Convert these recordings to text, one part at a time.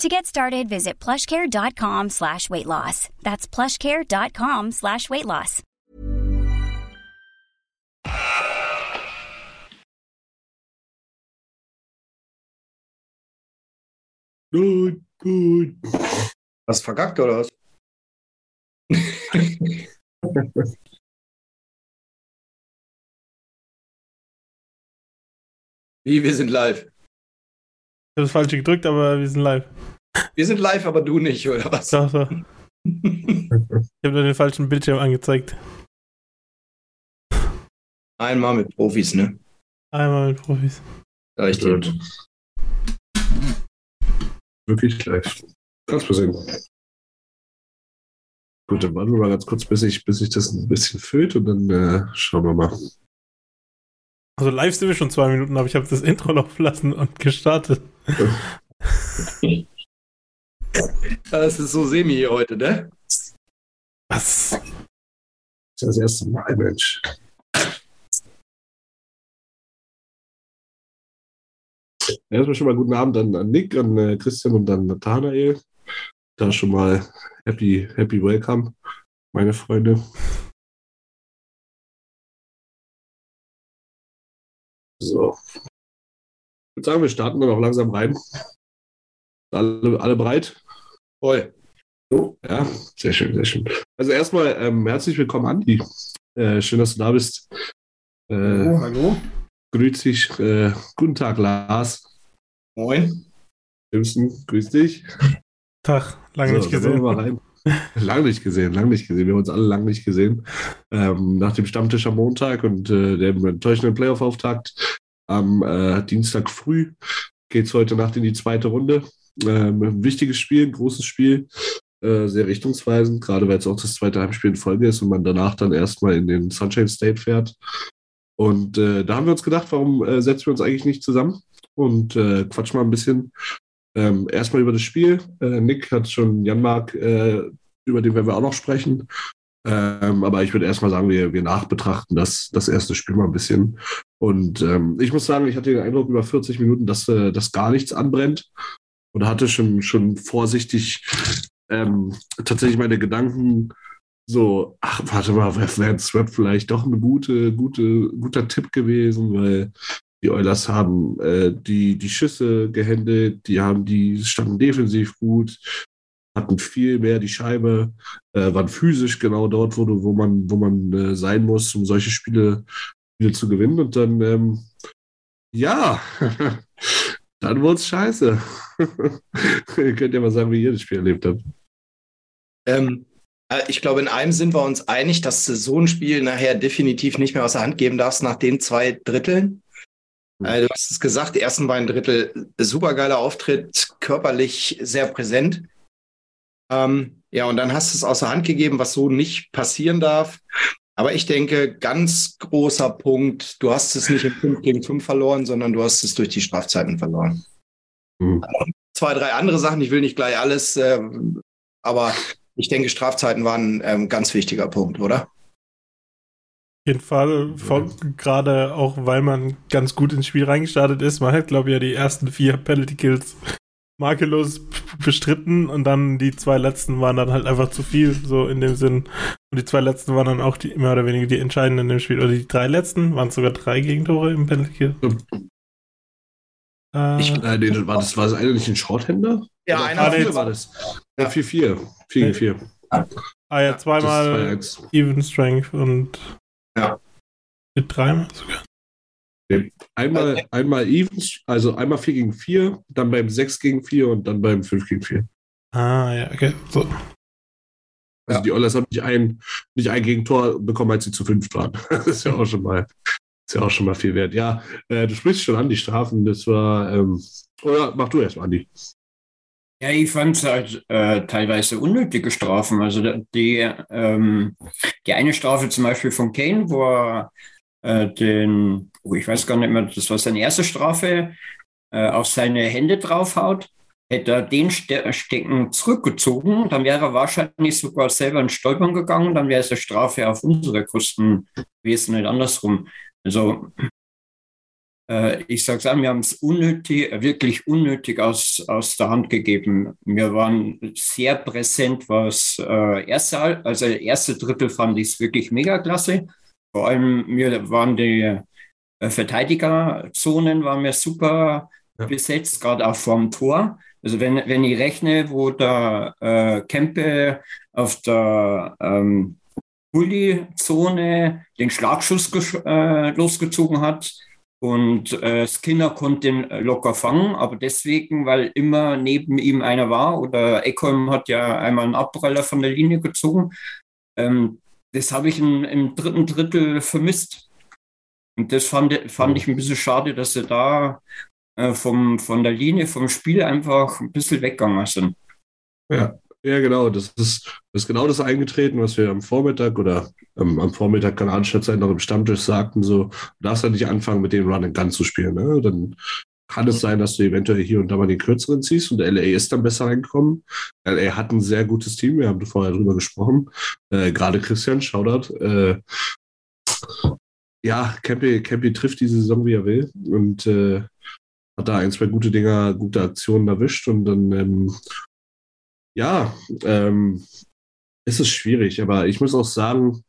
To get started, visit plushcare.com slash weight loss. That's plushcare.com slash weight loss. Gut, gut. Hast du verkackt oder was? Wie, wir sind live. Ich habe das falsche gedrückt, aber wir sind live. Wir sind live, aber du nicht, oder was? Doch, doch. Ich habe nur den falschen Bildschirm angezeigt. Einmal mit Profis, ne? Einmal mit Profis. Sag ich dir. Wirklich live. Kannst du sehen. Gut, dann warten wir mal ganz kurz, bis ich, bis ich das ein bisschen füllt und dann äh, schauen wir mal. Also live sind wir schon zwei Minuten, aber ich habe das Intro laufen lassen und gestartet. Das ist so semi hier heute, ne? Was? Das ist das erste Mal, Mensch. Erstmal schon mal guten Abend an, an Nick, an äh, Christian und an Nathanael. Da schon mal happy, happy welcome, meine Freunde. So. Ich würde sagen, wir starten dann auch langsam rein. Alle, alle bereit? Voll. So, ja, sehr schön, sehr schön. Also erstmal ähm, herzlich willkommen, Andi. Äh, schön, dass du da bist. Äh, hallo. grüß dich. Äh, guten Tag, Lars. Moin. Simpson, grüß dich. Tag, lange So, nicht gesehen. wir mal rein. Lang nicht gesehen, lang nicht gesehen. Wir haben uns alle lang nicht gesehen. Ähm, nach dem Stammtisch am Montag und äh, dem enttäuschenden Playoff-Auftakt am äh, Dienstag früh geht es heute Nacht in die zweite Runde. Ähm, wichtiges Spiel, ein großes Spiel, äh, sehr richtungsweisend, gerade weil es auch das zweite Heimspiel in Folge ist und man danach dann erstmal in den Sunshine State fährt. Und äh, da haben wir uns gedacht, warum äh, setzen wir uns eigentlich nicht zusammen und äh, quatschen mal ein bisschen ähm, erstmal über das Spiel. Äh, Nick hat schon Janmark, äh, über den werden wir auch noch sprechen. Ähm, aber ich würde erstmal sagen, wir, wir nachbetrachten das, das erste Spiel mal ein bisschen. Und ähm, ich muss sagen, ich hatte den Eindruck über 40 Minuten, dass, äh, dass gar nichts anbrennt. Und hatte schon, schon vorsichtig ähm, tatsächlich meine Gedanken so, ach, warte mal, wäre Swap vielleicht doch ein gute, gute, guter Tipp gewesen, weil die Oilers haben äh, die, die Schüsse gehandelt, die haben die standen defensiv gut, hatten viel mehr die Scheibe, äh, waren physisch genau dort, wo, wo man, wo man äh, sein muss, um solche Spiele, Spiele zu gewinnen. Und dann, ähm, ja, dann wurde es scheiße. ihr könnt ja mal sagen, wie ihr das Spiel erlebt habt. Ähm, äh, ich glaube, in einem sind wir uns einig, dass du so ein Spiel nachher definitiv nicht mehr aus der Hand geben darfst nach den zwei Dritteln. Äh, du hast es gesagt, die ersten beiden Drittel, supergeiler Auftritt, körperlich sehr präsent. Ähm, ja, und dann hast du es außer Hand gegeben, was so nicht passieren darf. Aber ich denke, ganz großer Punkt, du hast es nicht im 5 gegen 5 verloren, sondern du hast es durch die Strafzeiten verloren. Mhm. Zwei, drei andere Sachen, ich will nicht gleich alles, äh, aber ich denke, Strafzeiten waren ein ähm, ganz wichtiger Punkt, oder? Auf jeden Fall, gerade auch weil man ganz gut ins Spiel reingestartet ist. Man hat, glaube ich, ja die ersten vier Penalty Kills makellos bestritten und dann die zwei letzten waren dann halt einfach zu viel, so in dem Sinn. Und die zwei letzten waren dann auch die mehr oder weniger die entscheidenden im Spiel. Oder die drei letzten waren es sogar drei Gegentore im Penalty Kill. Äh, Ich- Äh, nee, war das, war das eigentlich ein Shorthänder? Ja, Oder einer vier war- das. Ja, 4-4. 4 gegen 4. Ah ja, zweimal Das ist 2-1. Even Strength und Ja. mit dreimal sogar. Einmal, einmal Evens, also einmal 4 gegen 4, dann beim 6 gegen 4 und dann beim 5 gegen 4. Ah ja, okay. So. Also Ja. die Oilers haben nicht ein, nicht ein Gegentor bekommen, als sie zu fünf waren. Das ist ja auch schon mal, ist ja auch schon mal viel wert. Ja, äh, du sprichst schon an die Strafen. Das war, ähm, oder mach du erst mal, Andi. Ja, ich fand es halt äh, teilweise unnötige Strafen. Also die, ähm, die eine Strafe zum Beispiel von Kane, wo er äh, den, oh, ich weiß gar nicht mehr, das war seine erste Strafe, äh, auf seine Hände draufhaut. Hätte er den Ste Stecken zurückgezogen, dann wäre er wahrscheinlich sogar selber in Stolpern gegangen, dann wäre es eine Strafe auf unsere Kosten gewesen, nicht andersrum. Also äh, ich sage es an, wir haben es unnötig, wirklich unnötig aus, aus der Hand gegeben. Wir waren sehr präsent, was äh, erste, also erste Drittel fand ich es wirklich mega klasse. Vor allem wir waren die äh, Verteidigerzonen waren wir super Ja. besetzt, gerade auch vorm Tor. Also wenn, wenn ich rechne, wo der äh, Kempe auf der ähm, Bulli-Zone den Schlagschuss äh, losgezogen hat, und äh, Skinner konnte ihn äh, locker fangen, aber deswegen, weil immer neben ihm einer war oder Eckholm hat ja einmal einen Abpraller von der Linie gezogen. Ähm, das habe ich im, im dritten Drittel vermisst. Und das fand, fand ich ein bisschen schade, dass sie da äh, vom, von der Linie, vom Spiel einfach ein bisschen weggegangen sind. Ja, ja, genau. Das ist, das ist genau das eingetreten, was wir am Vormittag oder ähm, am Vormittag kanadischer Zeit noch im Stammtisch sagten: so, du darfst ja nicht anfangen, mit dem Run and Gun zu spielen. Ne? Dann kann es sein, dass du eventuell hier und da mal den kürzeren ziehst und LA ist dann besser reingekommen. LA hat ein sehr gutes Team, wir haben vorher drüber gesprochen. Äh, Gerade Christian, Shoutout. Äh, ja, Campy, Campy trifft diese Saison, wie er will und äh, hat da ein, zwei gute Dinger, gute Aktionen erwischt und dann ähm, ja, ähm, es ist schwierig, aber ich muss auch sagen,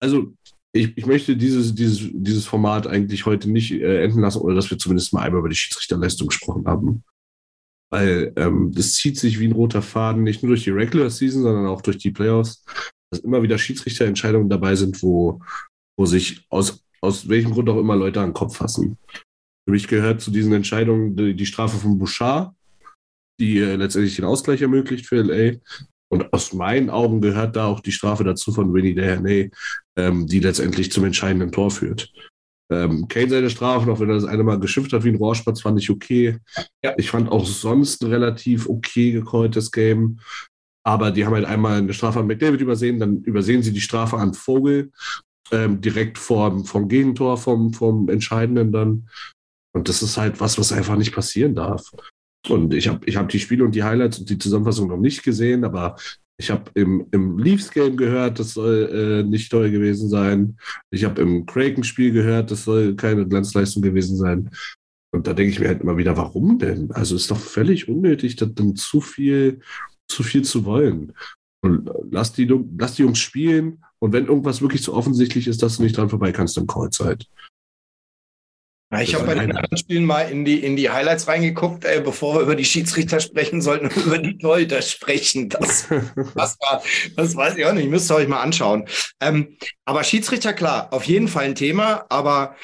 also ich, ich möchte dieses, dieses, dieses Format eigentlich heute nicht äh, enden lassen, oder dass wir zumindest mal einmal über die Schiedsrichterleistung gesprochen haben. Weil ähm, das zieht sich wie ein roter Faden, nicht nur durch die Regular Season, sondern auch durch die Playoffs, dass immer wieder Schiedsrichterentscheidungen dabei sind, wo, wo sich aus, aus welchem Grund auch immer Leute an den Kopf fassen. Für mich gehört zu diesen Entscheidungen die, die Strafe von Bouchard, die äh, letztendlich den Ausgleich ermöglicht für LA. Und aus meinen Augen gehört da auch die Strafe dazu von Winnie Dernay, ähm, die letztendlich zum entscheidenden Tor führt. Ähm, Kane seine Strafen, auch wenn er das eine Mal geschimpft hat wie ein Rohrspatz, fand ich okay. Ja. Ich fand auch sonst ein relativ okay gecalltes Game. Aber die haben halt einmal eine Strafe an McDavid übersehen, dann übersehen sie die Strafe an Vogel, ähm, direkt vorm, vom Gegentor, vom, vom Entscheidenden dann. Und das ist halt was, was einfach nicht passieren darf. Und ich habe ich hab die Spiele und die Highlights und die Zusammenfassung noch nicht gesehen, aber ich habe im, im Leafs-Game gehört, das soll äh, nicht toll gewesen sein. Ich habe im Kraken-Spiel gehört, das soll keine Glanzleistung gewesen sein. Und da denke ich mir halt immer wieder, warum denn? Also ist doch völlig unnötig, das dann zu viel, zu viel zu wollen. Und lass die, lass die Jungs spielen und wenn irgendwas wirklich so offensichtlich ist, dass du nicht dran vorbei kannst, dann Callzeit. Ja, ich habe bei den anderen Spielen mal in die, in die Highlights reingeguckt, ey, bevor wir über die Schiedsrichter sprechen, sollten über die Torhüter sprechen. Das, das, war, das weiß ich auch nicht, müsst ihr euch mal anschauen. Ähm, aber Schiedsrichter, klar, auf jeden Fall ein Thema, aber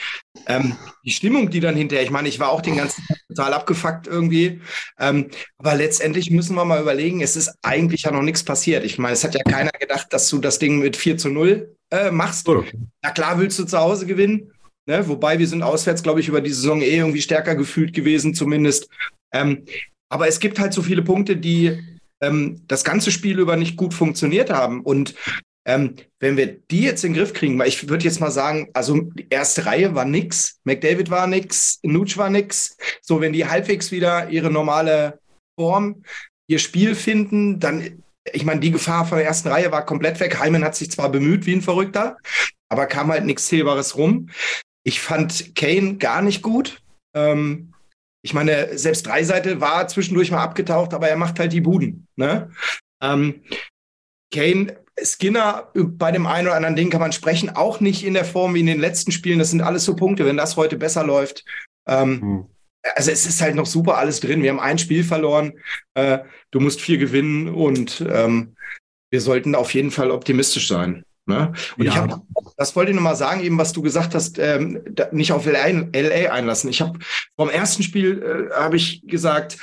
ähm, die Stimmung, die dann hinterher, ich meine, ich war auch den ganzen Tag total abgefuckt irgendwie, ähm, aber letztendlich müssen wir mal überlegen, es ist eigentlich ja noch nichts passiert. Ich meine, es hat ja keiner gedacht, dass du das Ding mit 4 zu 0 äh, machst. Oder? Na klar willst du zu Hause gewinnen. Ne? Wobei wir sind auswärts, glaube ich, über die Saison eh irgendwie stärker gefühlt gewesen, zumindest. Ähm, aber es gibt halt so viele Punkte, die ähm, das ganze Spiel über nicht gut funktioniert haben. Und ähm, wenn wir die jetzt in den Griff kriegen, weil ich würde jetzt mal sagen, also die erste Reihe war nix, McDavid war nix, Nutsch war nix. So, wenn die halbwegs wieder ihre normale Form, ihr Spiel finden, dann, ich meine, die Gefahr von der ersten Reihe war komplett weg. Heimann hat sich zwar bemüht wie ein Verrückter, aber kam halt nichts Zählbares rum. Ich fand Kane gar nicht gut. Ähm, ich meine, selbst Dreiseite war zwischendurch mal abgetaucht, aber er macht halt die Buden. Ne? Ähm, Kane, Skinner, bei dem einen oder anderen Ding kann man sprechen, auch nicht in der Form wie in den letzten Spielen. Das sind alles so Punkte, wenn das heute besser läuft. Ähm, Hm. also es ist halt noch super alles drin. Wir haben ein Spiel verloren. Äh, du musst vier gewinnen und ähm, wir sollten auf jeden Fall optimistisch sein. Ne? Und Ja. ich habe, das wollte ich nochmal sagen, eben was du gesagt hast, ähm, da, nicht auf LA, LA einlassen. Ich habe vom ersten Spiel äh, habe ich gesagt,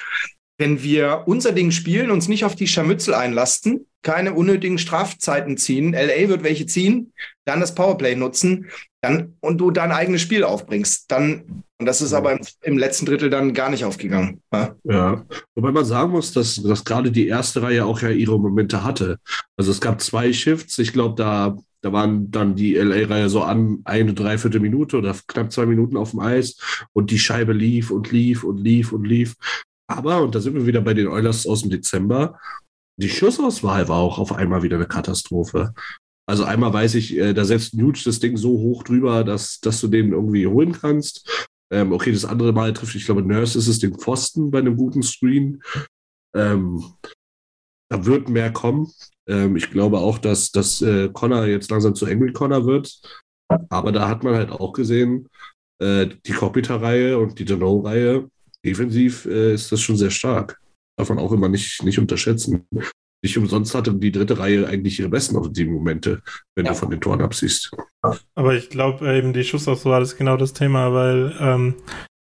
wenn wir unser Ding spielen, uns nicht auf die Scharmützel einlassen, keine unnötigen Strafzeiten ziehen, LA wird welche ziehen, dann das Powerplay nutzen, dann und du dein eigenes Spiel aufbringst, dann und das ist aber im, im letzten Drittel dann gar nicht aufgegangen. Ja? Ja, wobei man sagen muss, dass, dass gerade die erste Reihe auch ja ihre Momente hatte. Also es gab zwei Shifts, ich glaube, da, da waren dann die LA-Reihe so an eine Dreiviertel Minute oder knapp zwei Minuten auf dem Eis und die Scheibe lief und lief und lief und lief. Aber, und da sind wir wieder bei den Oilers aus dem Dezember, die Schussauswahl war auch auf einmal wieder eine Katastrophe. Also einmal weiß ich, äh, da setzt Nuge das Ding so hoch drüber, dass, dass du den irgendwie holen kannst. Ähm, okay, das andere Mal trifft, ich glaube, Nurse ist es den Pfosten bei einem guten Screen. Ähm, da wird mehr kommen. Ähm, ich glaube auch, dass, dass äh, Connor jetzt langsam zu Angry Connor wird. Aber da hat man halt auch gesehen, äh, die Kopitar-Reihe und die Dano-Reihe, defensiv äh, ist das schon sehr stark. Darf man auch immer nicht, nicht unterschätzen. Nicht umsonst hatte die dritte Reihe eigentlich ihre besten offensiven Momente, wenn Ja. du von den Toren absiehst. Aber ich glaube eben, die Schussauswahl ist genau das Thema, weil ähm,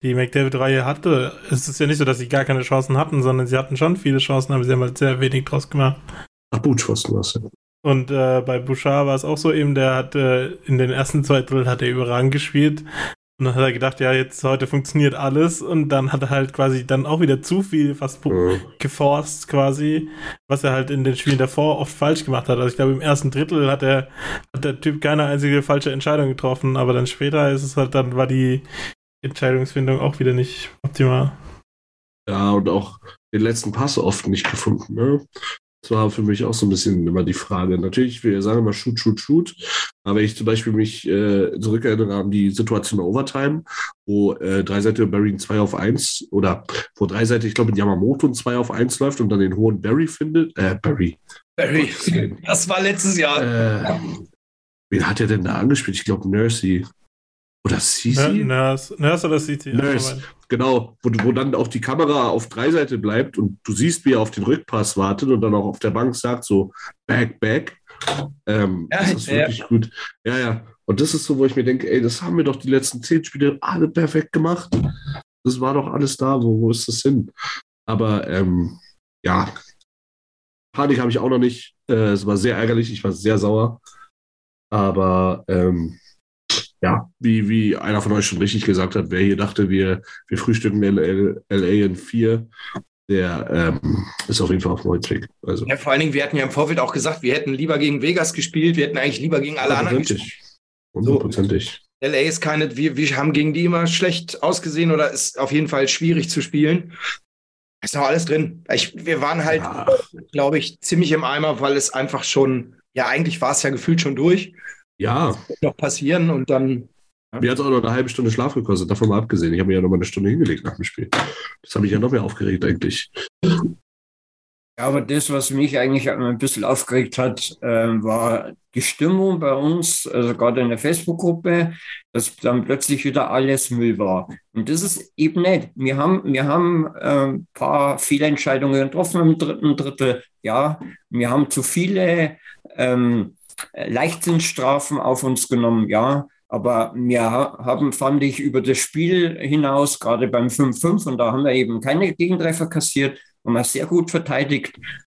die McDavid-Reihe hatte, es ist ja nicht so, dass sie gar keine Chancen hatten, sondern sie hatten schon viele Chancen, aber sie haben halt sehr wenig draus gemacht. Ach, Butchpfosten was. Ja. Und äh, bei Bouchard war es auch so eben, der hat äh, in den ersten zwei Drittel hat er überragend gespielt. Und dann hat er gedacht, ja, jetzt heute funktioniert alles. Und dann hat er halt quasi dann auch wieder zu viel fast Äh, geforst quasi, was er halt in den Spielen davor oft falsch gemacht hat. Also ich glaube, im ersten Drittel hat er hat der Typ keine einzige falsche Entscheidung getroffen, aber dann später ist es halt, dann war die Entscheidungsfindung auch wieder nicht optimal. Ja, und auch den letzten Pass oft nicht gefunden. Ne? Das war für mich auch so ein bisschen immer die Frage. Natürlich, wir sagen immer shoot, shoot, shoot. Aber wenn ich zum Beispiel mich äh, zurückerinnere an die Situation Overtime, wo äh, Dreiseitige Barry ein 2 auf 1 oder wo Dreiseitige, ich glaube, in Yamamoto ein 2 auf 1 läuft und dann den hohen Barry findet. Äh, Barry. Barry, das war letztes Jahr. Äh, wen hat er denn da angespielt? Ich glaube, Nursey. Oder Cici? Nurse, Nurse oder CT? Nurse. Genau, wo, wo dann auch die Kamera auf Dreiseite bleibt und du siehst, wie er auf den Rückpass wartet und dann auch auf der Bank sagt so, back, back. Ähm, Ja, das ist ja. wirklich gut. Ja, ja. Und das ist so, wo ich mir denke, ey, das haben wir doch die letzten zehn Spiele alle perfekt gemacht. Das war doch alles da. Wo, wo ist das hin? Aber ähm, ja, Panik habe ich auch noch nicht. Äh, es war sehr ärgerlich. Ich war sehr sauer. Aber ähm, ja, wie, wie einer von euch schon richtig gesagt hat, wer hier dachte, wir, wir frühstücken LA, LA in vier, der ähm, ist auf jeden Fall auf dem Weg. Also, Ja, vor allen Dingen, wir hatten ja im Vorfeld auch gesagt, wir hätten lieber gegen Vegas gespielt, wir hätten eigentlich lieber gegen alle anderen gespielt. hundertprozentig. Hundertprozentig. LA ist keine, wir, wir haben gegen die immer schlecht ausgesehen oder ist auf jeden Fall schwierig zu spielen. Ist noch alles drin. Ich, wir waren halt, Ja. glaube ich, ziemlich im Eimer, weil es einfach schon, ja, eigentlich war es ja gefühlt schon durch. Ja, Wird noch passieren und dann, mir hat es auch noch eine halbe Stunde Schlaf gekostet, davon mal abgesehen. Ich habe mir ja noch mal eine Stunde hingelegt nach dem Spiel. Das habe mich ja noch mehr aufgeregt eigentlich. Ja, aber das, was mich eigentlich ein bisschen aufgeregt hat, äh, war die Stimmung bei uns, also gerade in der Facebook-Gruppe, dass dann plötzlich wieder alles Müll war. Und das ist eben nicht. Wir haben, wir haben äh, ein paar Fehlentscheidungen getroffen im dritten Drittel. Ja, wir haben zu viele ähm, Leichtsinnstrafen auf uns genommen. Ja, aber wir ha- haben, fand ich, über das Spiel hinaus, gerade beim 5-5, und da haben wir eben keine Gegentreffer kassiert, haben wir sehr gut verteidigt.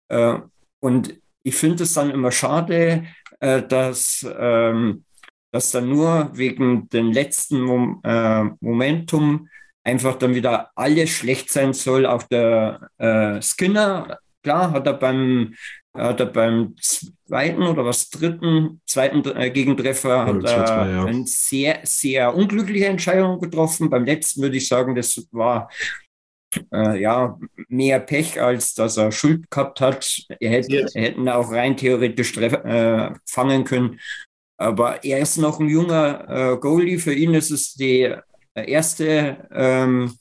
Äh, und ich finde es dann immer schade, äh, dass, ähm, dass dann nur wegen dem letzten Mom äh, Momentum einfach dann wieder alles schlecht sein soll. Auch der äh, Skinner, klar, hat er beim hat er beim zweiten oder was dritten, zweiten äh, Gegentreffer hat er 2-2, ja. eine sehr, sehr unglückliche Entscheidung getroffen. Beim letzten würde ich sagen, das war äh, ja mehr Pech, als dass er Schuld gehabt hat. Er hätte, Yes. hätten auch rein theoretisch treff, äh, fangen können. Aber er ist noch ein junger äh, Goalie. Für ihn ist es die erste ähm,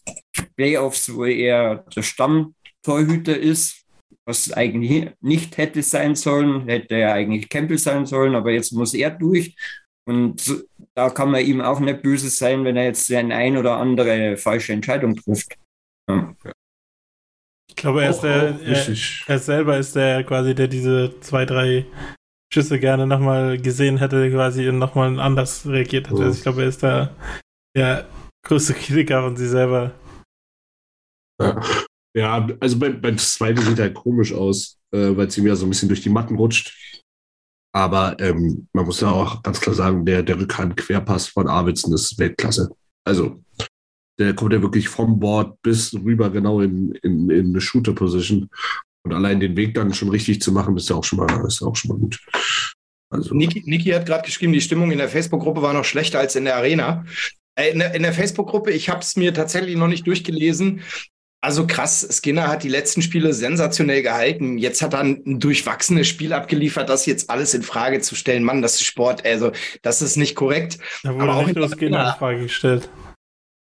Playoffs, wo er der Stammtorhüter ist was eigentlich nicht hätte sein sollen, hätte er eigentlich Campbell sein sollen, aber jetzt muss er durch. Und da kann man ihm auch nicht böse sein, wenn er jetzt eine ein oder andere falsche Entscheidung trifft. Ja. Ich glaube, er, ist der, er, er selber ist der quasi, der diese zwei, drei Schüsse gerne nochmal gesehen hätte, quasi und nochmal anders reagiert hätte. Mhm. Also ich glaube, er ist da der größte Kritiker von sich selber. Ja, ja also beim, beim zweiten sieht er halt komisch aus, äh, weil es ihm ja so ein bisschen durch die Matten rutscht. Aber ähm, man muss ja auch ganz klar sagen, der, der Rückhand-Querpass von Arvidsson ist Weltklasse. Also, der kommt ja wirklich vom Board bis rüber genau in, in, in eine Shooter-Position. Und allein den Weg dann schon richtig zu machen, ist ja auch schon mal, ist auch schon mal gut. Also, Niki, Niki hat gerade geschrieben, die Stimmung in der Facebook-Gruppe war noch schlechter als in der Arena. Äh, in der, in der Facebook-Gruppe, ich habe es mir tatsächlich noch nicht durchgelesen. Also krass, Skinner hat die letzten Spiele sensationell gehalten. Jetzt hat er ein, durchwachsenes Spiel abgeliefert, das jetzt alles in Frage zu stellen. Mann, das ist Sport. Also, das ist nicht korrekt. Da wurde Aber auch nicht nur Skinner in Frage gestellt.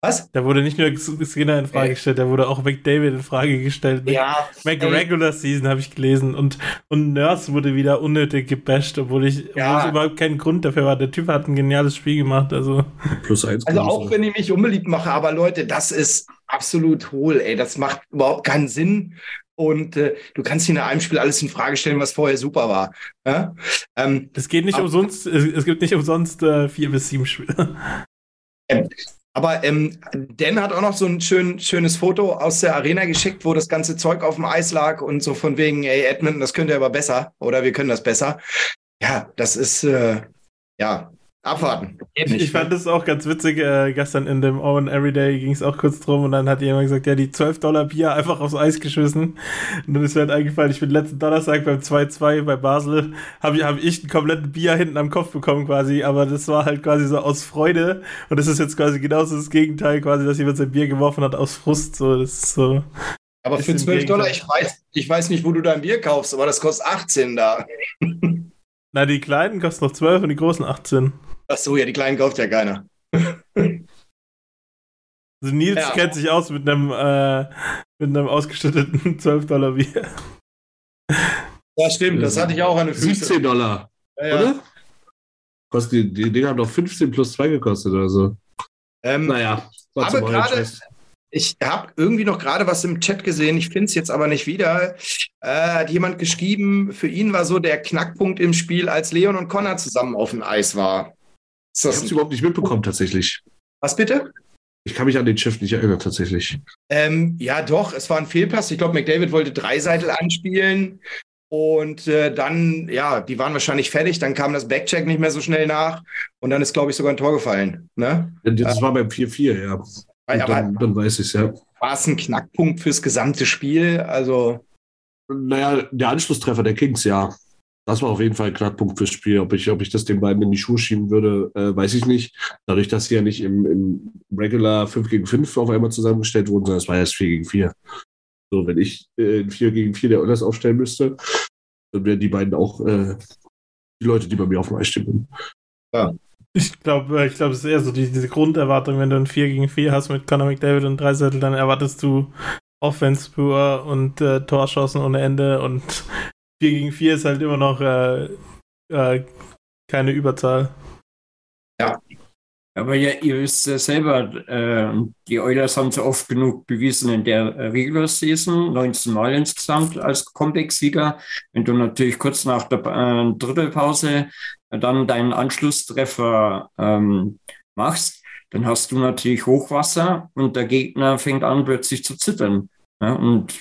Was? Da wurde nicht nur Skinner in Frage Ey. gestellt, da wurde auch McDavid in Frage gestellt. Ja. Mac ey, Regular Season habe ich gelesen und, und Nurse wurde wieder unnötig gebasht, obwohl ich, Ja. obwohl es überhaupt keinen Grund dafür war. Der Typ hat ein geniales Spiel gemacht, also. plus eins. Also ich auch wenn ich mich unbeliebt mache, aber Leute, das ist absolut hohl, ey. Das macht überhaupt keinen Sinn. Und äh, du kannst hier in einem Spiel alles in Frage stellen, was vorher super war. Ja? Ähm, Es geht nicht umsonst, es, es gibt nicht umsonst äh, vier bis sieben Spiele. Aber ähm, Dan hat auch noch so ein schön, schönes Foto aus der Arena geschickt, wo das ganze Zeug auf dem Eis lag und so von wegen, ey, Edmonton, das könnt ihr aber besser oder wir können das besser. Ja, das ist, äh, ja, abwarten. Ich fand es auch ganz witzig, äh, gestern in dem Owen Everyday ging es auch kurz drum und dann hat jemand gesagt, ja, die 12 Dollar Bier einfach aufs Eis geschmissen. Und dann ist mir halt eingefallen, ich bin letzten Donnerstag beim 2-2 bei Basel, habe ich, hab ich einen kompletten Bier hinten am Kopf bekommen quasi, aber das war halt quasi so aus Freude und das ist jetzt quasi genauso das Gegenteil quasi, dass jemand sein Bier geworfen hat aus Frust, so, das ist so. aber für im 12 Dollar, ich weiß, ich weiß nicht, wo du dein Bier kaufst, aber das kostet 18 da. Na, die kleinen kosten noch 12 und die großen 18. Ach so, ja, die kleinen kauft ja keiner. Also Nils Ja. kennt sich aus mit einem, äh, mit einem ausgestatteten 12 Dollar Bier. Ja, stimmt, das hatte ich auch an den Füßen. 17 Dollar, Ja, ja. oder? Kostet die, die Dinger haben doch 15 plus 2 gekostet oder so. Ähm, Naja, war Aber gerade-. Ich habe irgendwie noch gerade was im Chat gesehen, ich finde es jetzt aber nicht wieder. Äh, hat jemand geschrieben, für ihn war so der Knackpunkt im Spiel, als Leon und Connor zusammen auf dem Eis war. Ich das habe es überhaupt nicht mitbekommen, tatsächlich. was bitte? Ich kann mich an den Chef nicht erinnern, tatsächlich. Ähm, ja, doch, es war ein Fehlpass. Ich glaube, McDavid wollte Dreiseitel anspielen. Und äh, dann, ja, die waren wahrscheinlich fertig. Dann kam das Backcheck nicht mehr so schnell nach. Und dann ist, glaube ich, sogar ein Tor gefallen. Ne? Das war beim 4-4, ja. Aber dann, dann weiß ich es, ja. war es ein Knackpunkt fürs gesamte Spiel? Also, Naja, der Anschlusstreffer der Kings, ja. Das war auf jeden Fall ein Knackpunkt fürs Spiel. Ob ich, ob ich das den beiden in die Schuhe schieben würde, äh, weiß ich nicht. Dadurch, dass sie ja nicht im, im Regular 5 gegen 5 auf einmal zusammengestellt wurden, sondern es war erst 4 gegen 4. So, wenn ich äh, in 4 gegen 4 der Oilers aufstellen müsste, dann wären die beiden auch äh, die Leute, die bei mir auf dem Eis stehen würden. Ich glaube, ich glaube, es ist eher so die, diese Grunderwartung, wenn du ein 4 gegen 4 hast mit Conor McDavid und Dreisettel, dann erwartest du Offense pur und äh, Torschancen ohne Ende und 4 gegen 4 ist halt immer noch äh, äh, keine Überzahl. Aber ja, ihr wisst ja selber, äh, die Oilers haben es oft genug bewiesen in der äh, Regular Season, 19 Mal insgesamt als Comeback-Sieger. Wenn du natürlich kurz nach der äh, Drittelpause äh, dann deinen Anschlusstreffer ähm, machst, dann hast du natürlich Hochwasser und der Gegner fängt an plötzlich zu zittern. Ja, und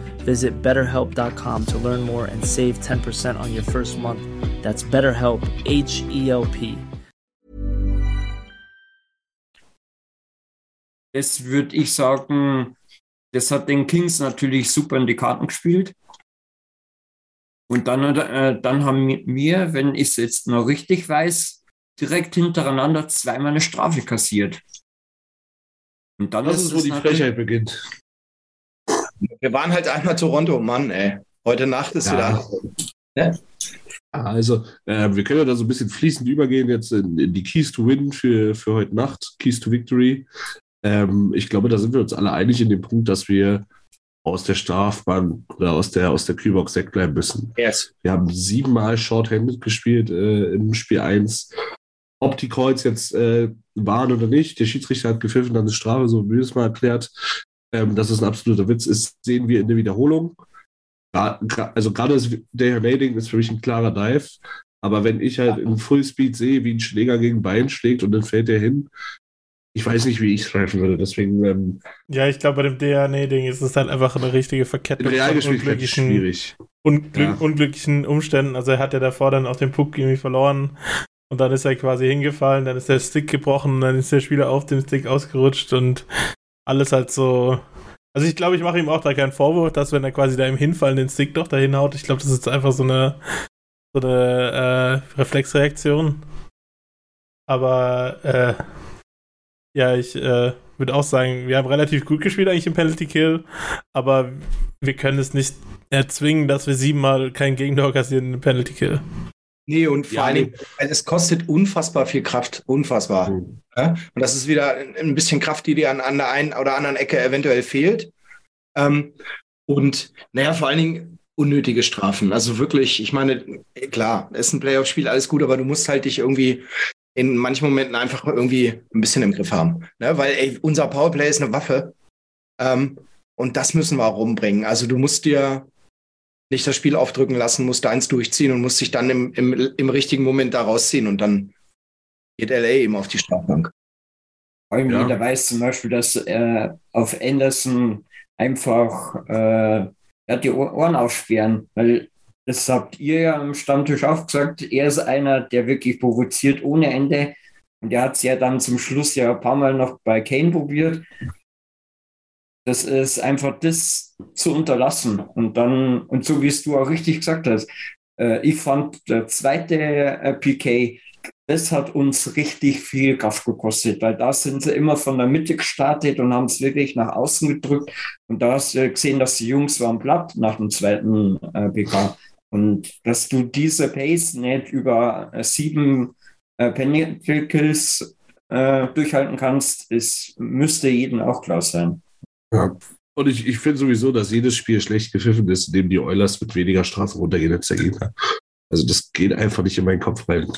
Visit betterhelp.com to learn more and save 10% on your first month. That's BetterHelp, H E L P. Das würde ich sagen, das hat den Kings natürlich super in die Karten gespielt. Und dann, äh, dann haben wir, wenn ich es jetzt noch richtig weiß, direkt hintereinander zweimal eine Strafe kassiert. Und dann das ist, wo die Frechheit beginnt. Wir waren halt einmal Toronto, Mann, ey. Heute Nacht ist ja. wieder. Ja. Also, äh, wir können ja da so ein bisschen fließend übergehen jetzt in, in, die Keys to Win für, für heute Nacht, Keys to Victory. Ähm, ich glaube, da sind wir uns alle einig in dem Punkt, dass wir aus der Strafbahn oder aus der, aus der Kühlbox wegbleiben müssen. Yes. Wir haben siebenmal Shorthanded gespielt äh, im Spiel 1. Ob die Kreuz jetzt äh, waren oder nicht, der Schiedsrichter hat gepfiffen, dann ist Strafe, so wie es mal erklärt. Ähm, dass es ein absoluter Witz ist, sehen wir in der Wiederholung. Also gerade der Nading ist für mich ein klarer Dive. Aber wenn ich halt in Fullspeed sehe, wie ein Schläger gegen Bein schlägt und dann fällt er hin, ich weiß nicht, wie ich es greifen würde. Deswegen. Ähm, ja, ich glaube, bei dem DNA-Ding ist es halt einfach eine richtige Verkettung von unglücklichen, schwierig. Unglück, ja. unglücklichen Umständen. Also er hat ja davor dann auch den Puck irgendwie verloren und dann ist er quasi hingefallen, dann ist der Stick gebrochen, dann ist der Spieler auf dem Stick ausgerutscht und alles halt so. Also ich glaube, ich mache ihm auch da keinen Vorwurf, dass wenn er quasi da im Hinfallen den Stick doch dahin haut, ich glaube, das ist einfach so eine, so eine äh, Reflexreaktion. Aber äh, ja, ich äh, würde auch sagen, wir haben relativ gut gespielt eigentlich im Penalty Kill, aber wir können es nicht erzwingen, dass wir siebenmal keinen Gegentor kassieren im Penalty Kill. Nee, und vor ja, allen Dingen, es kostet unfassbar viel Kraft, unfassbar. Mhm. Ja? Und das ist wieder ein bisschen Kraft, die dir an, an der einen oder anderen Ecke eventuell fehlt. Ähm, und naja, vor allen Dingen unnötige Strafen. Also wirklich, ich meine, klar, es ist ein Playoff-Spiel, alles gut, aber du musst halt dich irgendwie in manchen Momenten einfach irgendwie ein bisschen im Griff haben. Ne? Weil ey, unser Powerplay ist eine Waffe. Ähm, und das müssen wir auch rumbringen. Also du musst dir nicht das Spiel aufdrücken lassen, musst eins durchziehen und musst dich dann im, im, im richtigen Moment da rausziehen und dann geht LA eben auf die Strafbank. Irgendwie, ja. da weiß zum Beispiel, dass er auf Anderson einfach äh, die Ohren aufsperren, weil das habt ihr ja am Stammtisch auch gesagt, er ist einer, der wirklich provoziert ohne Ende. Und er hat es ja dann zum Schluss ja ein paar Mal noch bei Kane probiert. Das ist einfach das zu unterlassen. Und dann, und so wie es du auch richtig gesagt hast, äh, ich fand der zweite äh, PK, das hat uns richtig viel Kraft gekostet, weil da sind sie immer von der Mitte gestartet und haben es wirklich nach außen gedrückt. Und da hast du gesehen, dass die Jungs waren platt nach dem zweiten äh, PK. Und dass du diese Pace nicht über äh, sieben äh, Penalty Kills äh, durchhalten kannst, ist, müsste jedem auch klar sein. Ja. Und ich, ich finde sowieso, dass jedes Spiel schlecht gepfiffen ist, indem die Oilers mit weniger Strafen runtergehen als der Gegner. Also das geht einfach nicht in meinen Kopf rein.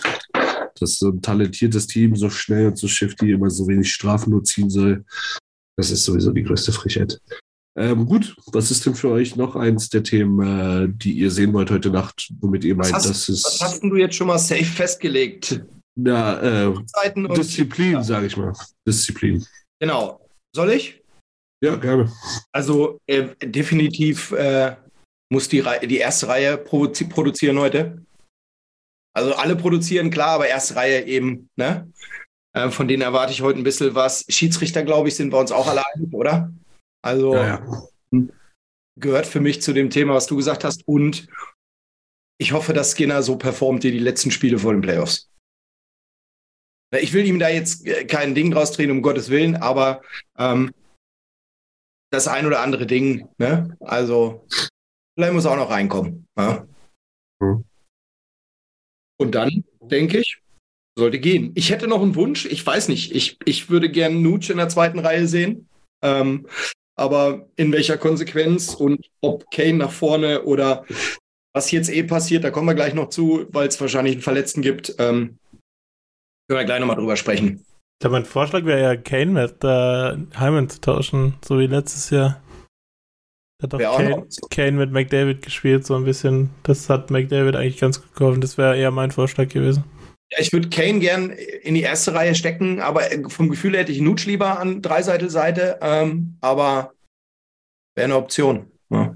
Dass so ein talentiertes Team so schnell und so shifty immer so wenig Strafen nur ziehen soll, das ist sowieso die größte Frechheit. Ähm, gut, was ist denn für euch noch eins der Themen, äh, die ihr sehen wollt heute Nacht, womit ihr meint, dass es. Was hast du jetzt schon mal safe festgelegt? Ja, äh, Disziplin, sage ich mal. Disziplin. Genau. Soll ich? Ja, gerne. Also äh, definitiv äh, muss die, die erste Reihe produzi produzieren heute. Also alle produzieren, klar, aber erste Reihe eben, ne? Äh, von denen erwarte ich heute ein bisschen was. Schiedsrichter, glaube ich, sind bei uns auch alle einig, oder? Also ja, ja. gehört für mich zu dem Thema, was du gesagt hast. Und ich hoffe, dass Skinner so performt wie die letzten Spiele vor den Playoffs. Ich will ihm da jetzt äh, kein Ding draus drehen, um Gottes Willen, aber ähm, das ein oder andere Ding, ne? Also, vielleicht muss auch noch reinkommen. Ja? Mhm. Und dann, denke ich, sollte gehen. Ich hätte noch einen Wunsch, ich weiß nicht, ich, ich würde gerne Nutsch in der zweiten Reihe sehen. Ähm, aber in welcher Konsequenz und ob Kane nach vorne oder Was jetzt eh passiert, da kommen wir gleich noch zu, weil es wahrscheinlich einen Verletzten gibt. Ähm, können wir gleich nochmal drüber sprechen. Ja, mein Vorschlag wäre ja, Kane mit äh, Hyman zu tauschen, so wie letztes Jahr. Da hat doch Kane, Kane, mit McDavid gespielt, so ein bisschen. Das hat McDavid eigentlich ganz gut geholfen. Das wäre eher mein Vorschlag gewesen. Ja, ich würde Kane gern in die erste Reihe stecken, aber vom Gefühl hätte ich Nutsch lieber an Dreiseitel-Seite. Ähm, aber wäre eine Option. Ja.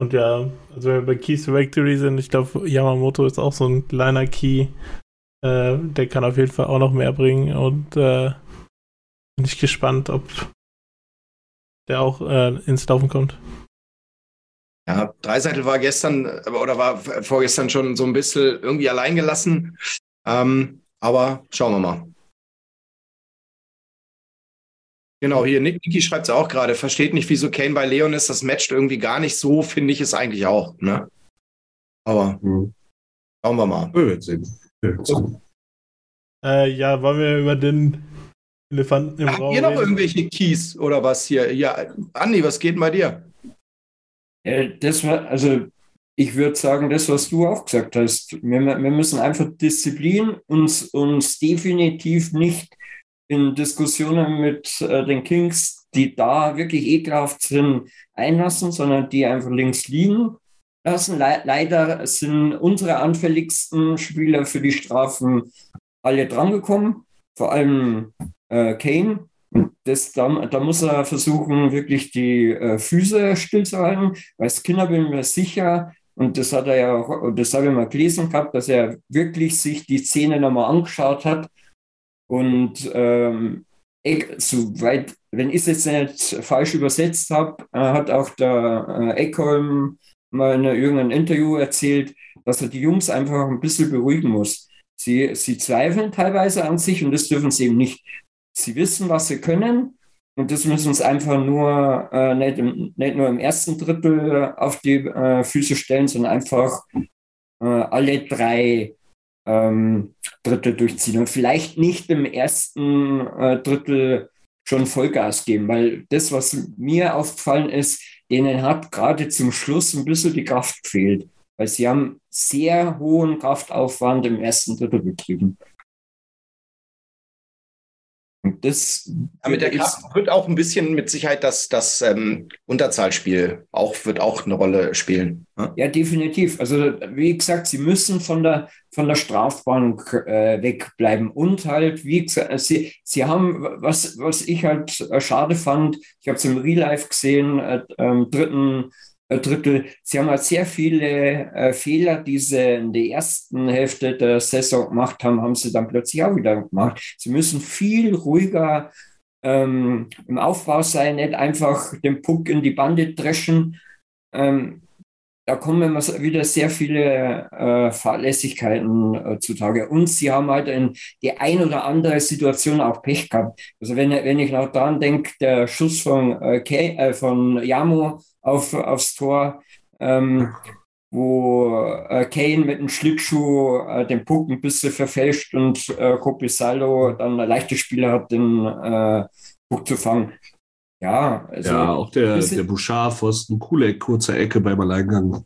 Und ja, also wenn wir bei Keys to Victory sind, ich glaube, Yamamoto ist auch so ein kleiner Key. Äh, der kann auf jeden Fall auch noch mehr bringen und äh, bin ich gespannt, ob der auch äh, ins Laufen kommt. Ja, Dreiseitel war gestern oder war vorgestern schon so ein bisschen irgendwie allein gelassen. Ähm, aber schauen wir mal. Genau, hier Nick, Niki schreibt es auch gerade, versteht nicht, wieso Kane bei Leon ist. Das matcht irgendwie gar nicht so, finde ich es eigentlich auch. Ne? Aber mhm. schauen wir mal. Wir werden sehen. Äh, ja, wollen wir über den Elefanten im Habt Raum ihr noch reden? irgendwelche Keys oder was hier? Ja, Andi, was geht denn bei dir? Äh, das war, also ich würde sagen, das, was du auch gesagt hast, wir, wir müssen einfach Disziplin uns, uns definitiv nicht in Diskussionen mit äh, den Kings, die da wirklich ekelhaft sind, einlassen, sondern die einfach links liegen lassen. Le leider sind unsere anfälligsten Spieler für die Strafen alle drangekommen, vor allem äh, Kane. Das, da, da, muss er versuchen, wirklich die äh, Füße stillzuhalten. Weil Skinner bin mir sicher, und das hat er ja auch, das habe ich mal gelesen gehabt, dass er wirklich sich die Szene nochmal angeschaut hat. Und ähm, soweit, wenn ich es jetzt nicht falsch übersetzt habe, äh, hat auch der äh, Eckholm mal in irgendeinem Interview erzählt, dass er die Jungs einfach ein bisschen beruhigen muss. Sie, sie zweifeln teilweise an sich und das dürfen sie eben nicht. Sie wissen, was sie können und das müssen sie einfach nur äh, nicht, im, nicht nur im ersten Drittel auf die äh, Füße stellen, sondern einfach äh, alle drei ähm, Drittel durchziehen und vielleicht nicht im ersten äh, Drittel schon Vollgas geben, weil das, was mir aufgefallen ist, denen hat gerade zum Schluss ein bisschen die Kraft gefehlt, weil sie haben sehr hohen Kraftaufwand im ersten Drittel betrieben. Das mit der Kraft wird auch ein bisschen mit Sicherheit das, das ähm, Unterzahlspiel auch, wird auch eine Rolle spielen. Ne? Ja, definitiv. Also wie gesagt, sie müssen von der, von der Strafbank äh, wegbleiben. Und halt, wie gesagt, sie, sie haben, was, was ich halt äh, schade fand, ich habe es im Real Life gesehen, äh, im dritten Drittel. Sie haben halt sehr viele äh, Fehler, die sie in der ersten Hälfte der Saison gemacht haben, haben sie dann plötzlich auch wieder gemacht. Sie müssen viel ruhiger ähm, im Aufbau sein, nicht einfach den Puck in die Bande dreschen. Ähm, da kommen immer wieder sehr viele äh, Fahrlässigkeiten äh, zutage. Und sie haben halt in die ein oder andere Situation auch Pech gehabt. Also wenn, wenn ich noch daran denke, der Schuss von, äh, Kay, äh, von Yamo auf, aufs Tor, ähm, wo äh, Kane mit dem Schlittschuh äh, den Puck ein bisschen verfälscht und äh, Kopisalo dann ein leichtes Spiel hat, den äh, Puck zu fangen. Ja, also ja, auch der, der Bouchard-Pfosten, Kulek, kurzer Ecke beim Alleingang.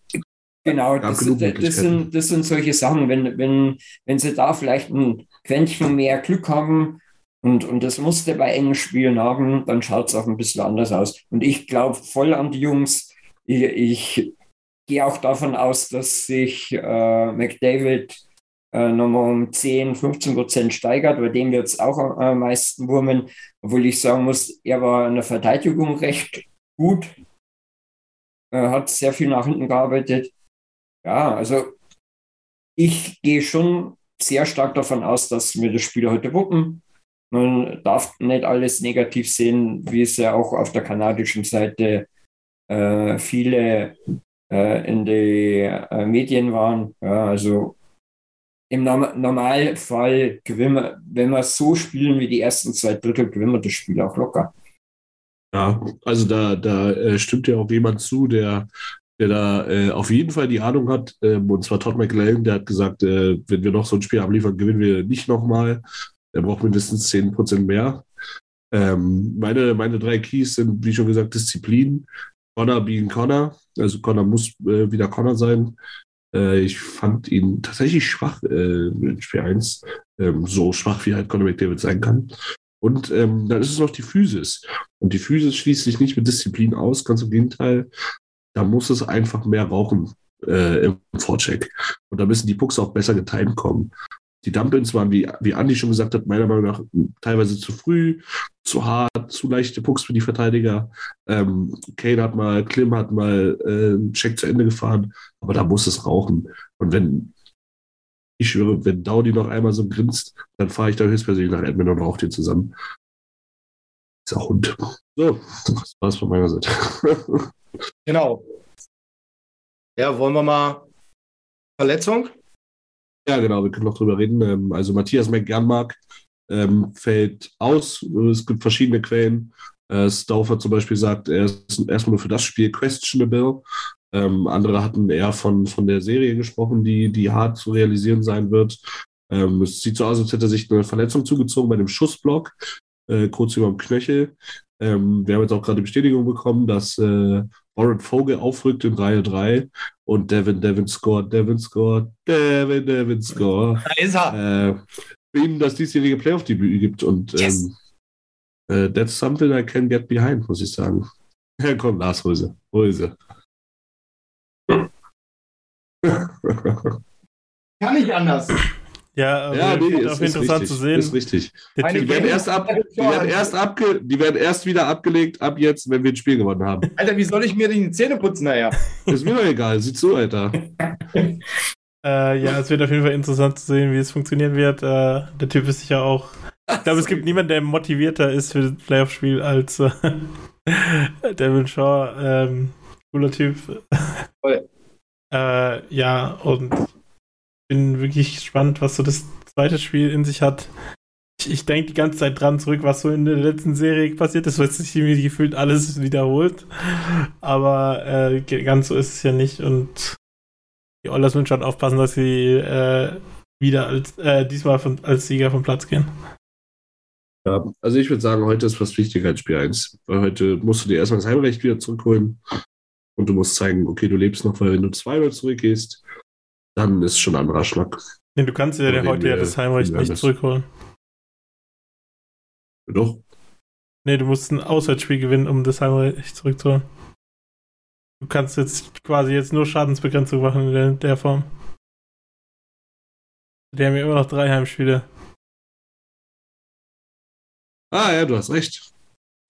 Genau, das, das, sind, das sind solche Sachen. Wenn, wenn, wenn sie da vielleicht ein Quäntchen mehr Glück haben, und, und das musste bei engen Spielen haben, dann schaut es auch ein bisschen anders aus. Und ich glaube voll an die Jungs. Ich, ich gehe auch davon aus, dass sich äh, McDavid äh, nochmal um 10, 15 Prozent steigert. Bei dem wird es auch am meisten wurmen. Obwohl ich sagen muss, er war in der Verteidigung recht gut. Er hat sehr viel nach hinten gearbeitet. Ja, also ich gehe schon sehr stark davon aus, dass wir das Spiel heute wuppen. Man darf nicht alles negativ sehen, wie es ja auch auf der kanadischen Seite äh, viele äh, in die äh, Medien waren. Ja, also im Norm Normalfall gewinnen wir, wenn wir so spielen wie die ersten zwei Drittel, gewinnen wir das Spiel auch locker. Ja, also da, da äh, stimmt ja auch jemand zu, der, der da äh, auf jeden Fall die Ahnung hat, ähm, und zwar Todd McLean, der hat gesagt, äh, wenn wir noch so ein Spiel abliefern, gewinnen wir nicht nochmal. Er braucht mindestens 10% mehr. Ähm, meine, meine drei Keys sind, wie schon gesagt, Disziplin. Connor being Connor. Also Connor muss äh, wieder Connor sein. Äh, ich fand ihn tatsächlich schwach äh, in Spiel 1. Ähm, so schwach, wie halt Conor McDavid sein kann. Und ähm, dann ist es noch die Physis. Und die Physis schließt sich nicht mit Disziplin aus, ganz im Gegenteil. Da muss es einfach mehr rauchen äh, im Vorcheck. Und da müssen die Pucks auch besser getimt kommen. Die Dump-Ins waren, wie, wie Andi schon gesagt hat, meiner Meinung nach teilweise zu früh, zu hart, zu leichte Pucks für die Verteidiger. Ähm, Kane hat mal, Klim hat mal äh, Check zu Ende gefahren, aber da muss es rauchen. Und wenn, ich schwöre, wenn Dowdy noch einmal so grinst, dann fahre ich da höchstpersönlich nach Edmund und rauche den zusammen. Dieser Hund. So, das war's von meiner Seite. Genau. Ja, wollen wir mal Verletzung? Ja, genau, wir können noch drüber reden. Ähm, also Matthias McGernmark ähm, fällt aus. Es gibt verschiedene Quellen. Äh, Stauffer zum Beispiel sagt, er ist erstmal nur für das Spiel questionable. Ähm, andere hatten eher von, von der Serie gesprochen, die, die hart zu realisieren sein wird. Ähm, es sieht so aus, als hätte er sich eine Verletzung zugezogen bei dem Schussblock, äh, kurz über dem Knöchel. Ähm, wir haben jetzt auch gerade Bestätigung bekommen, dass äh, Warren Vogel aufrückt in Reihe 3 und Devin, Devin scored, Devin scored, Devin, Devin scored. Da ist er. Äh, für ihn das diesjährige Playoff-Debüt gibt und Yes. ähm, äh, that's something I can get behind, muss ich sagen. Ja, komm, Lars, hol sie. Hol sie. Kann nicht anders. Ja, ja, nee, wird ist, auch ist interessant richtig, zu sehen. Ist richtig. Die werden, erst ab, die, werden erst abge, die werden erst wieder abgelegt, ab jetzt, wenn wir ein Spiel gewonnen haben. Alter, wie soll ich mir die Zähne putzen nachher? Ist mir doch egal, sieh zu, Alter. äh, ja, es wird auf jeden Fall interessant zu sehen, wie es funktionieren wird. Äh, der Typ ist sicher auch. Ich glaube, es gibt niemanden, der motivierter ist für das Playoff-Spiel als äh, Devin Shaw. Ähm, cooler Typ. Voll. Äh, ja, und bin wirklich gespannt, was so das zweite Spiel in sich hat. Ich, ich denke die ganze Zeit dran zurück, was so in der letzten Serie passiert ist, weil sich irgendwie gefühlt alles wiederholt. Aber äh, ganz so ist es ja nicht und die Oilers müssen schon aufpassen, dass sie äh, wieder als äh, diesmal von, als Sieger vom Platz gehen. Ja, also ich würde sagen, heute ist fast wichtiger als Spiel 1. Weil heute musst du dir erstmal das Heimrecht wieder zurückholen. Und du musst zeigen, okay, du lebst noch, weil wenn du zweimal zurückgehst, dann ist schon ein anderer Schlag. Nee, du kannst dir Oder heute ja das Heimrecht nicht zurückholen. Doch. Nee, du musst ein Auswärtsspiel gewinnen, um das Heimrecht zurückzuholen. Du kannst jetzt quasi jetzt nur Schadensbegrenzung machen in der, der Form. Die haben ja immer noch drei Heimspiele. Ah ja, du hast recht.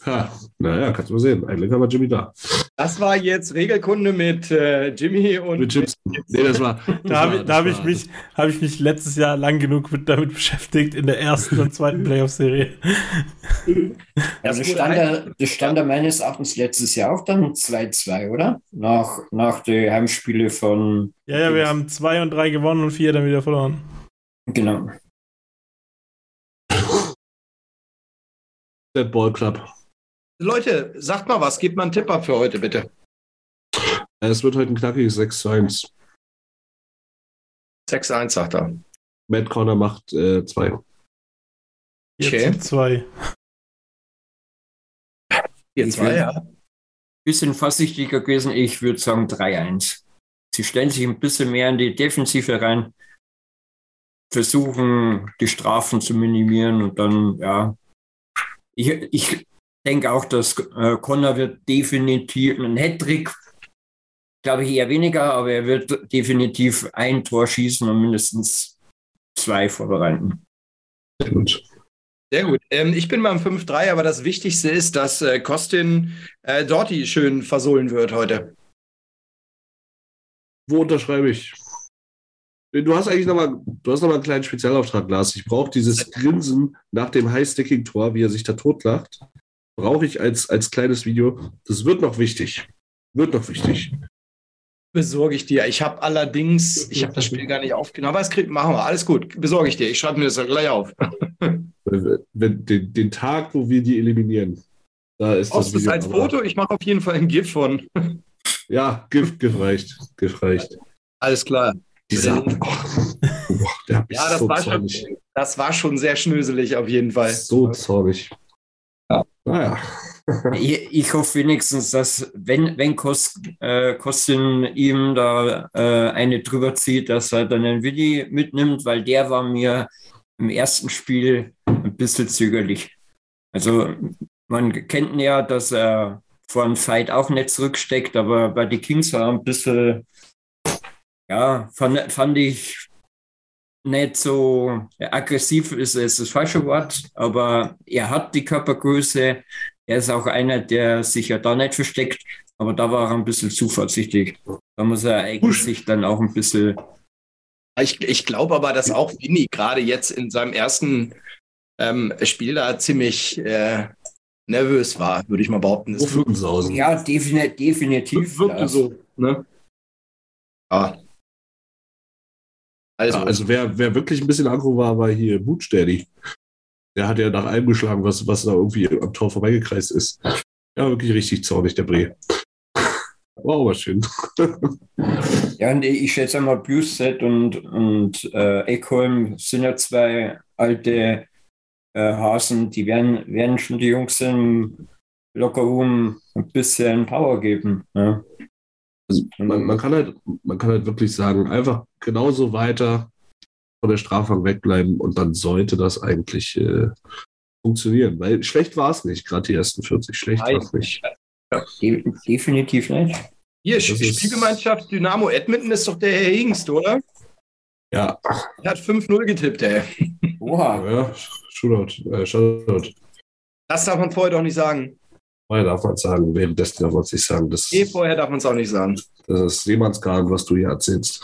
Ha, naja, kannst du mal sehen. Eigentlich haben wir Jimmy da. Das war jetzt Regelkunde mit äh, Jimmy und Mit Chips. Nee, das war. Das Da habe war- ich, da hab ich, war- mich, hab ich mich letztes Jahr lang genug mit, damit beschäftigt in der ersten und zweiten Playoff-Serie. Das, wurde stand da, das stand da meines Erachtens letztes Jahr auch dann 2-2, oder? Nach, nach den Heimspiele von. Ja, ja, wir haben zwei und drei gewonnen und vier dann wieder verloren. Genau. Dead Ball Club. Leute, sagt mal was, gebt mal einen Tipp ab für heute, bitte. Äh, Es wird heute ein knackiges 6 zu 1. 6-1, sagt er. Matt Corner macht äh, zwei. Jetzt Okay. sind zwei. 4-2, ja. Bisschen vorsichtiger gewesen, ich würde sagen 3-1. Sie stellen sich ein bisschen mehr in die Defensive rein, versuchen die Strafen zu minimieren und dann, ja. Ich, ich denke auch, dass äh, Connor wird definitiv einen Hattrick, glaube ich eher weniger, aber er wird definitiv ein Tor schießen und mindestens zwei vorbereiten. Sehr gut. Sehr gut. Ähm, ich bin beim 5-3, aber das Wichtigste ist, dass äh, Kostin äh, Dorti schön versohlen wird heute. Wo unterschreibe ich? Du hast eigentlich nochmal, du hast noch mal einen kleinen Spezialauftrag, Lars. Ich brauche dieses Grinsen nach dem High-Sticking-Tor, wie er sich da totlacht. Brauche ich als, als kleines Video. Das wird noch wichtig. Wird noch wichtig. Besorge ich dir. Ich habe allerdings, ich habe das Spiel gar nicht aufgenommen, aber das krieg, machen wir. Alles gut. Besorge ich dir. Ich schreibe mir das gleich auf. Wenn, den, den Tag, wo wir die eliminieren, da ist du das Video. als Foto? Ich mache auf jeden Fall ein GIF von. Ja, Gift, Gift reicht. Gift reicht. Alles klar. Dieser, oh, Ja, das so war, schon, das war schon sehr schnöselig auf jeden Fall. So zornig. Ja. Naja. ich, ich hoffe wenigstens, dass, wenn, wenn Kost, äh, Kostin ihm da äh, eine drüber zieht, dass er dann den Willi mitnimmt, weil der war mir im ersten Spiel ein bisschen zögerlich. Also man kennt ja, dass er vor einem Fight auch nicht zurücksteckt, aber bei den Kings war ein bisschen, ja, fand, fand ich nicht so aggressiv ist, ist das falsche Wort, aber er hat die Körpergröße. Er ist auch einer, der sich ja da nicht versteckt, aber da war er ein bisschen zuversichtlich. Da muss er eigentlich sich dann auch ein bisschen. Ich, ich glaube aber, dass auch Winnie gerade jetzt in seinem ersten ähm, Spiel da ziemlich äh, nervös war, würde ich mal behaupten. Wo Fürkenshausen. Ja, definitiv. definitiv Wirkte so, ne? Ja. Also, ja, also wer, wer wirklich ein bisschen aggro war, war hier Daddy. Der hat ja nach allem geschlagen, was, was da irgendwie am Tor vorbeigekreist ist. Ja, wirklich richtig zornig, der Bre. War aber schön. ja, und ich schätze mal, Buset und, und äh, Eckholm sind ja zwei alte äh, Hasen, die werden, werden schon die Jungs im Lockerroom ein bisschen Power geben. Ja. Also man, man, kann halt, man kann halt wirklich sagen, einfach genauso weiter von der Strafbank wegbleiben und dann sollte das eigentlich äh, funktionieren. Weil schlecht war es nicht, gerade die ersten 40. Schlecht war es nicht. Ja. definitiv nicht. Hier, das Spielgemeinschaft Dynamo Edmonton ist doch der Herr Hingst, oder? Ja. Er hat 5-0 getippt, ey. Oha. Ja, Shootout. Äh, Shoutout. Das darf man vorher doch nicht sagen. Vorher darf man sagen, währenddessen darf man es nicht sagen. Das, nee, vorher darf man es auch nicht sagen. Das ist Seemannsgarn, was du hier erzählst.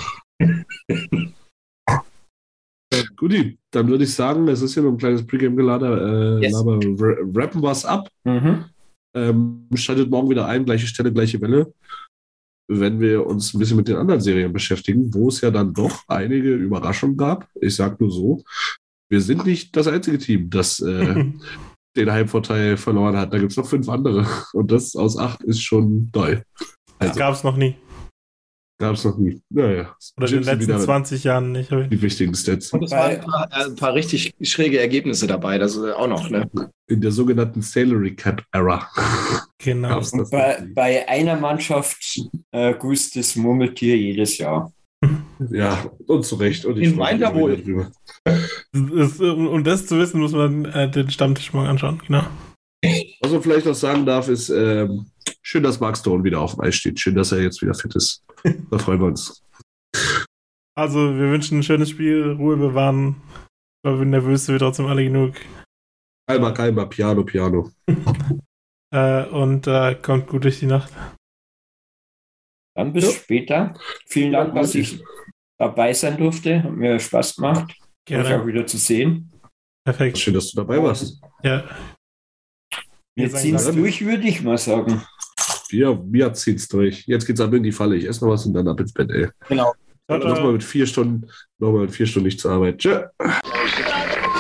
Guti, dann würde ich sagen, es ist ja noch ein kleines Pre-Game-Gelader, äh, yes. aber rappen wir es ab. Mhm. Ähm, schaltet morgen wieder ein, gleiche Stelle, gleiche Welle, wenn wir uns ein bisschen mit den anderen Serien beschäftigen, wo es ja dann doch einige Überraschungen gab. Ich sage nur so, wir sind nicht das einzige Team, das äh, den Heimvorteil verloren hat. Da gibt es noch fünf andere. Und das aus acht ist schon toll. Also, Gab es noch nie. Gab es noch nie. Naja. Oder in den letzten 20 Jahren nicht. Die wichtigen Stats. Und es waren ein paar, äh, ein paar, richtig schräge Ergebnisse dabei, das auch noch, ne? In der sogenannten Salary Cap Era. Genau. Bei, bei, einer Mannschaft äh, grüßt das Murmeltier jedes Jahr. Ja, und zu Recht. Und ich meint er wohl. Drüber. Das, um das zu wissen, muss man äh, den Stammtisch mal anschauen. Genau. Was man vielleicht noch sagen darf, ist, ähm, schön, dass Mark Stone wieder auf dem Eis steht. Schön, dass er jetzt wieder fit ist. Da freuen wir uns. Also, wir wünschen ein schönes Spiel, Ruhe bewahren. Ich glaube, nervös sind wir trotzdem alle genug. Kalmer, kalmer, Piano, Piano. äh, und äh, kommt gut durch die Nacht. Dann bis ja. später. Vielen Dank, dass ich dabei sein durfte. Hat mir Spaß gemacht, Gerne. euch auch wieder zu sehen. Perfekt. Schön, dass du dabei warst. Ja. Wir ziehen es durch, würde ich mal sagen. Wir, wir ziehen es durch. Jetzt geht's ab in die Falle. Ich esse noch was und dann ab ins Bett, ey. Genau. Nochmal mit vier Stunden, nochmal mit vier Stunden nicht zur Arbeit. Tschö.